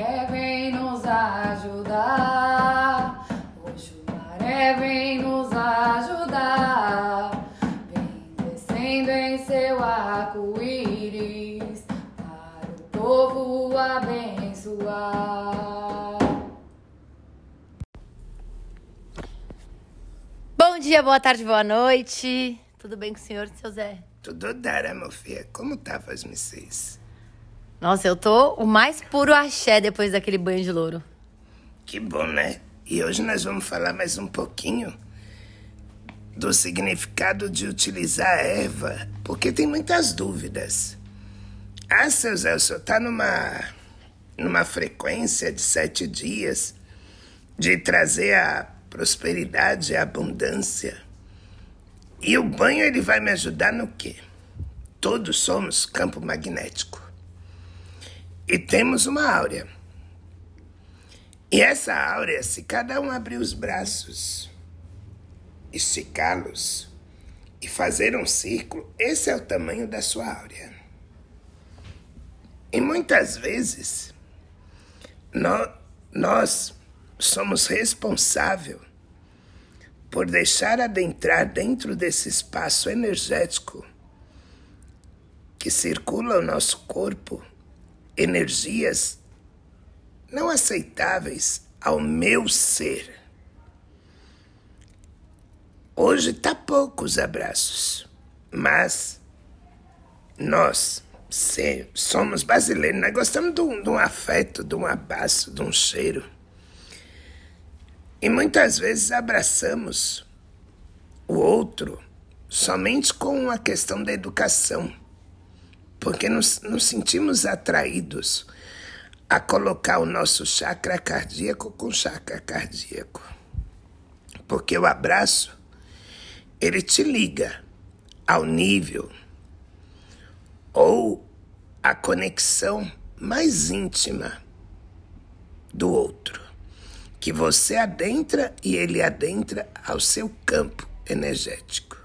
Oxumaré vem nos ajudar. Oxumaré vem nos ajudar. Vem descendo em seu arco-íris para o povo abençoar. Bom dia, boa tarde, boa noite. Tudo bem com o senhor, seu Zé? Tudo dara, meu filho. Como tava as missões? Nossa, eu tô o mais puro axé depois daquele banho de louro. Que bom, né? E hoje nós vamos falar mais um pouquinho do significado de utilizar a erva, porque tem muitas dúvidas. Ah, seu Zé, o senhor tá numa, numa frequência de sete dias de trazer a prosperidade a abundância. E o banho ele vai me ajudar no quê? Todos somos campo magnético. E temos uma áurea. E essa áurea, se cada um abrir os braços, esticá-los e fazer um círculo, esse é o tamanho da sua áurea. E muitas vezes nós, nós somos responsáveis por deixar adentrar dentro desse espaço energético que circula o nosso corpo energias não aceitáveis ao meu ser. Hoje tá poucos abraços, mas nós somos brasileiros, nós gostamos de um, de um afeto, de um abraço, de um cheiro. E muitas vezes abraçamos o outro somente com a questão da educação porque nos, nos sentimos atraídos a colocar o nosso chakra cardíaco com chakra cardíaco. Porque o abraço, ele te liga ao nível ou a conexão mais íntima do outro, que você adentra e ele adentra ao seu campo energético.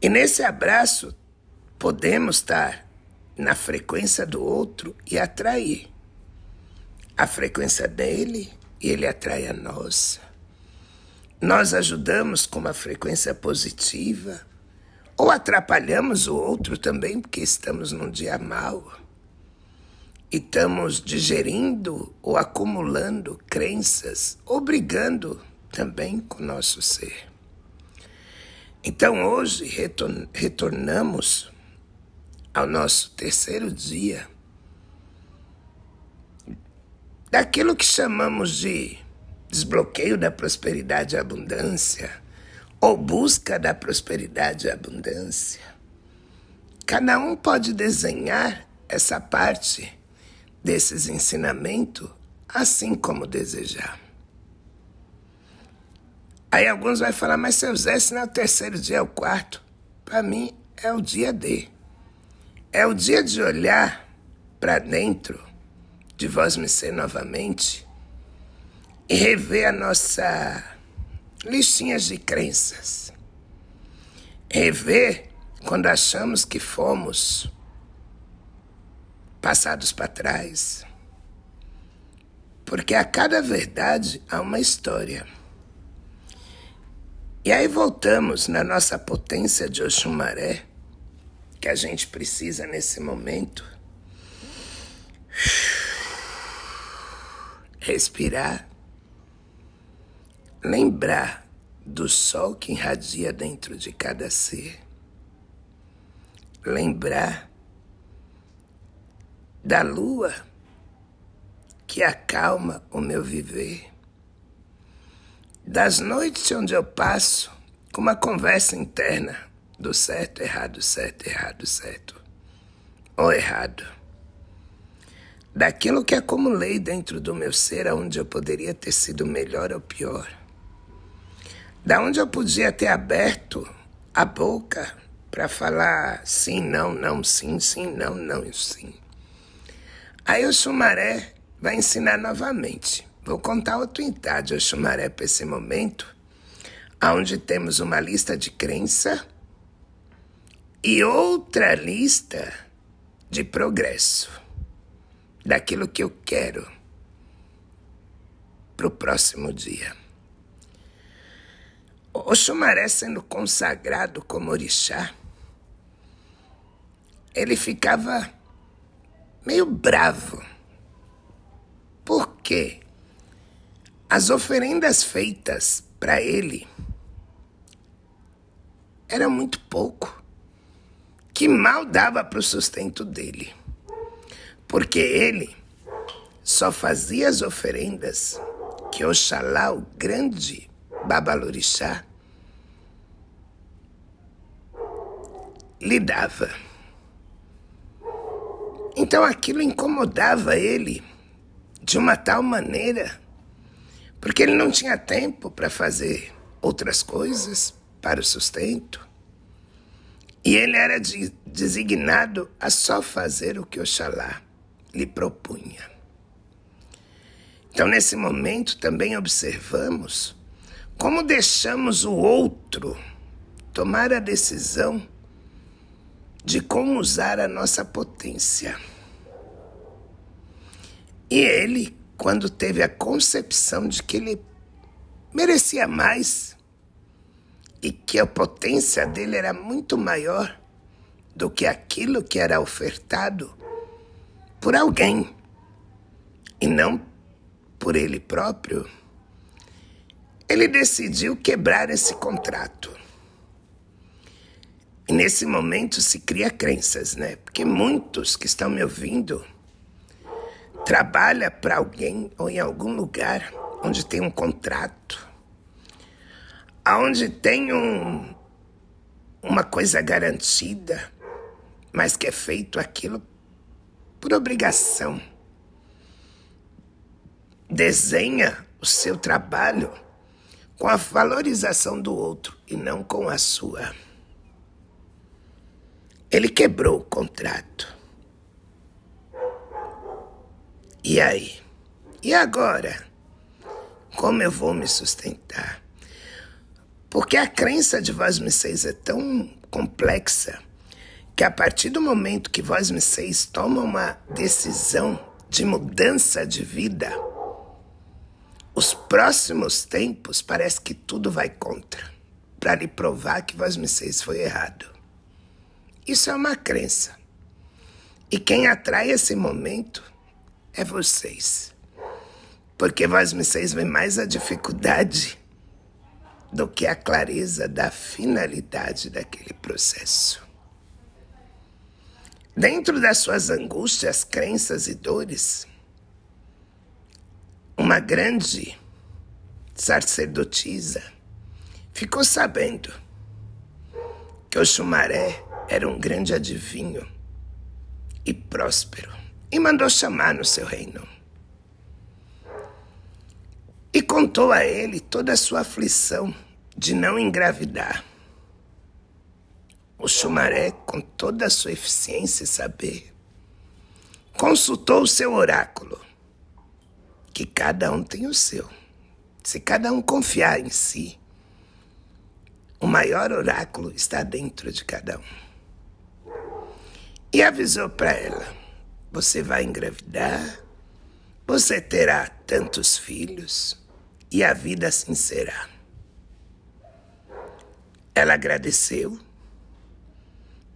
E nesse abraço podemos estar na frequência do outro e atrair a frequência dele e ele atrai a nossa. Nós ajudamos com uma frequência positiva ou atrapalhamos o outro também porque estamos num dia mau e estamos digerindo ou acumulando crenças, obrigando também com o nosso ser. Então hoje retornamos ao nosso terceiro dia daquilo que chamamos de desbloqueio da prosperidade e abundância ou busca da prosperidade e abundância. Cada um pode desenhar essa parte desses ensinamentos assim como desejar. Aí alguns vão falar, mas seu Zé, se não é o terceiro dia, é o quarto. Para mim, é o dia D. É o dia de olhar para dentro de Vós Me Ser novamente e rever a nossa listinha de crenças. Rever quando achamos que fomos passados para trás. Porque a cada verdade há uma história. E aí voltamos na nossa potência de Oxumaré que a gente precisa nesse momento. Respirar. Lembrar do sol que irradia dentro de cada ser. Lembrar da lua que acalma o meu viver. Das noites onde eu passo com uma conversa interna do certo, errado, certo, errado, certo. Ou errado. Daquilo que acumulei dentro do meu ser, aonde eu poderia ter sido melhor ou pior. Da onde eu podia ter aberto a boca para falar sim, não, não, sim, sim, não, não, sim. Aí o Xumaré vai ensinar novamente. Vou contar outro entádio ao Xumaré para esse momento, onde temos uma lista de crença e outra lista de progresso. daquilo que eu quero para o próximo dia. O Xumaré sendo consagrado como orixá, ele ficava meio bravo. Por quê? As oferendas feitas para ele era muito pouco, que mal dava para o sustento dele, porque ele só fazia as oferendas que Oxalá, o grande Babalorixá, lhe dava. Então aquilo incomodava ele de uma tal maneira, porque ele não tinha tempo para fazer outras coisas para o sustento. E ele era de, designado a só fazer o que Oxalá lhe propunha. Então, nesse momento, também observamos como deixamos o outro tomar a decisão de como usar a nossa potência. E ele, quando teve a concepção de que ele merecia mais e que a potência dele era muito maior do que aquilo que era ofertado por alguém e não por ele próprio, ele decidiu quebrar esse contrato. E nesse momento se cria crenças, né? Porque muitos que estão me ouvindo trabalham para alguém ou em algum lugar onde tem um contrato, aonde tem um, uma coisa garantida, mas que é feito aquilo por obrigação desenha o seu trabalho com a valorização do outro e não com a sua. Ele quebrou o contrato. E aí? E agora? Como eu vou me sustentar? Porque a crença de vós me seis é tão complexa que a partir do momento que vós me seis toma uma decisão de mudança de vida, os próximos tempos parece que tudo vai contra, para lhe provar que vós me seis foi errado. Isso é uma crença. E quem atrai esse momento é vocês. Porque vós me seis vê mais a dificuldade do que a clareza da finalidade daquele processo. Dentro das suas angústias, crenças e dores, uma grande sacerdotisa ficou sabendo que o Xumaré era um grande adivinho e próspero e mandou chamar no seu reino. E contou a ele toda a sua aflição de não engravidar. O Xumaré, com toda a sua eficiência e saber, consultou o seu oráculo que cada um tem o seu. Se cada um confiar em si, o maior oráculo está dentro de cada um. E avisou para ela: você vai engravidar, você terá tantos filhos e a vida assim será. Ela agradeceu,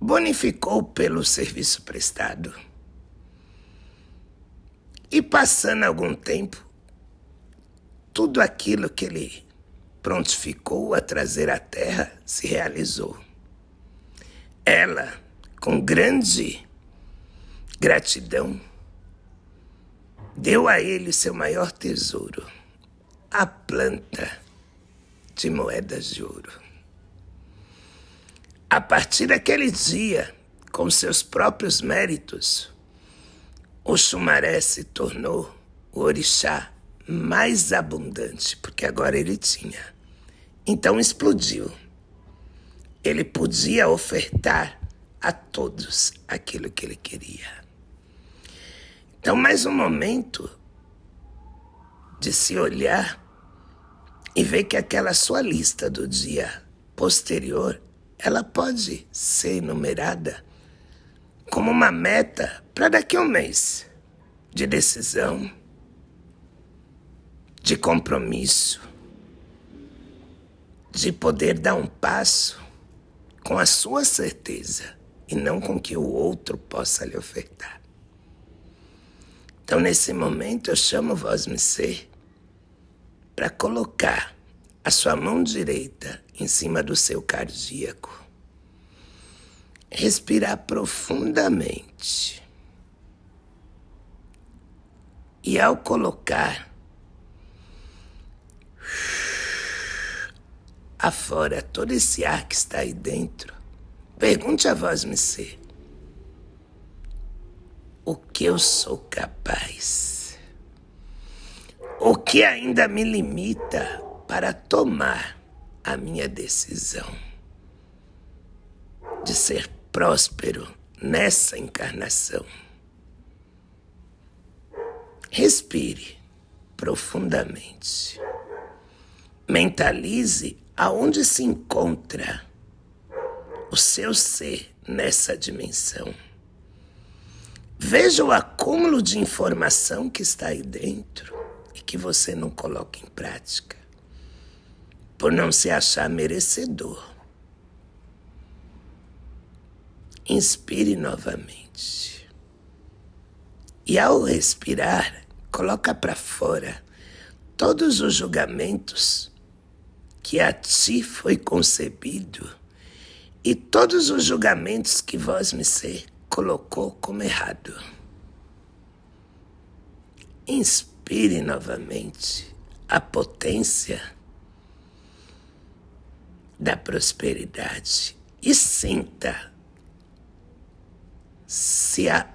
bonificou pelo serviço prestado e passando algum tempo, tudo aquilo que ele prontificou a trazer à terra se realizou. Ela, com grande gratidão, deu a ele seu maior tesouro, a planta de moedas de ouro. A partir daquele dia, com seus próprios méritos, o Xumaré se tornou o orixá mais abundante, porque agora ele tinha. Então explodiu. Ele podia ofertar a todos aquilo que ele queria. Então, mais um momento de se olhar e ver que aquela sua lista do dia posterior, ela pode ser enumerada como uma meta para daqui a um mês. de decisão, de compromisso, de poder dar um passo com a sua certeza e não com que o outro possa lhe ofertar. Então, nesse momento, eu chamo vós me ser para colocar a sua mão direita em cima do seu cardíaco. Respirar profundamente. E ao colocar afora todo esse ar que está aí dentro, pergunte a vós me ser o que eu sou capaz, o que ainda me limita para tomar a minha decisão de ser próspero nessa encarnação. Respire profundamente. Mentalize aonde se encontra o seu ser nessa dimensão. Veja o acúmulo de informação que está aí dentro e que você não coloca em prática por não se achar merecedor. Inspire novamente. E ao respirar, coloca para fora todos os julgamentos que a ti foi concebido e todos os julgamentos que vós me ser colocou como errado. Inspire novamente a potência da prosperidade e sinta se, a,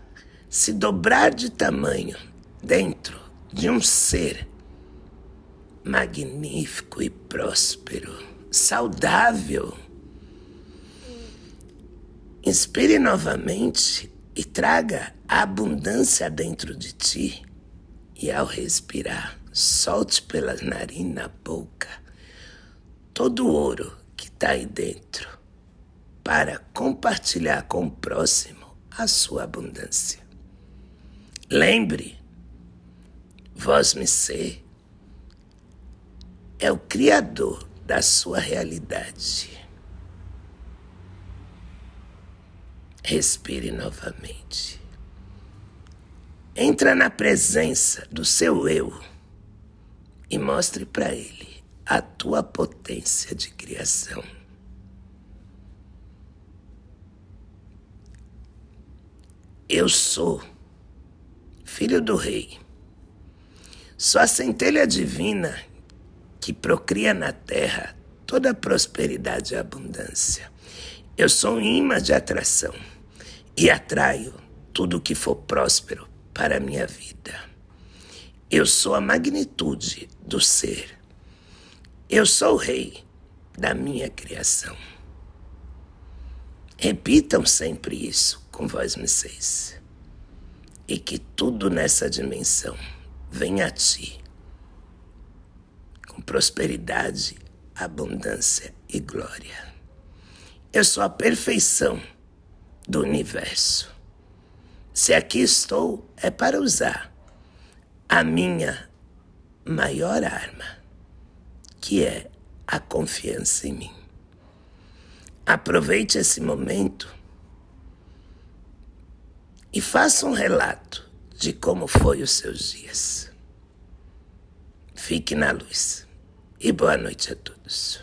se dobrar de tamanho dentro de um ser magnífico e próspero, saudável. Inspire novamente e traga a abundância dentro de ti. E ao respirar, solte pelas narinas na boca todo o ouro que está aí dentro para compartilhar com o próximo a sua abundância. Lembre, vós me ser é o Criador da sua realidade. Respire novamente. Entra na presença do seu eu e mostre para ele a tua potência de criação. Eu sou filho do rei. Sou a centelha divina que procria na terra toda a prosperidade e abundância. Eu sou um imã de atração e atraio tudo que for próspero para a minha vida. Eu sou a magnitude do ser eu sou o rei da minha criação. Repitam sempre isso com vós vocês. E que tudo nessa dimensão venha a ti com prosperidade, abundância e glória. Eu sou a perfeição do universo. Se aqui estou, é para usar a minha maior arma que é a confiança em mim. Aproveite esse momento e faça um relato de como foi os seus dias. Fique na luz e boa noite a todos.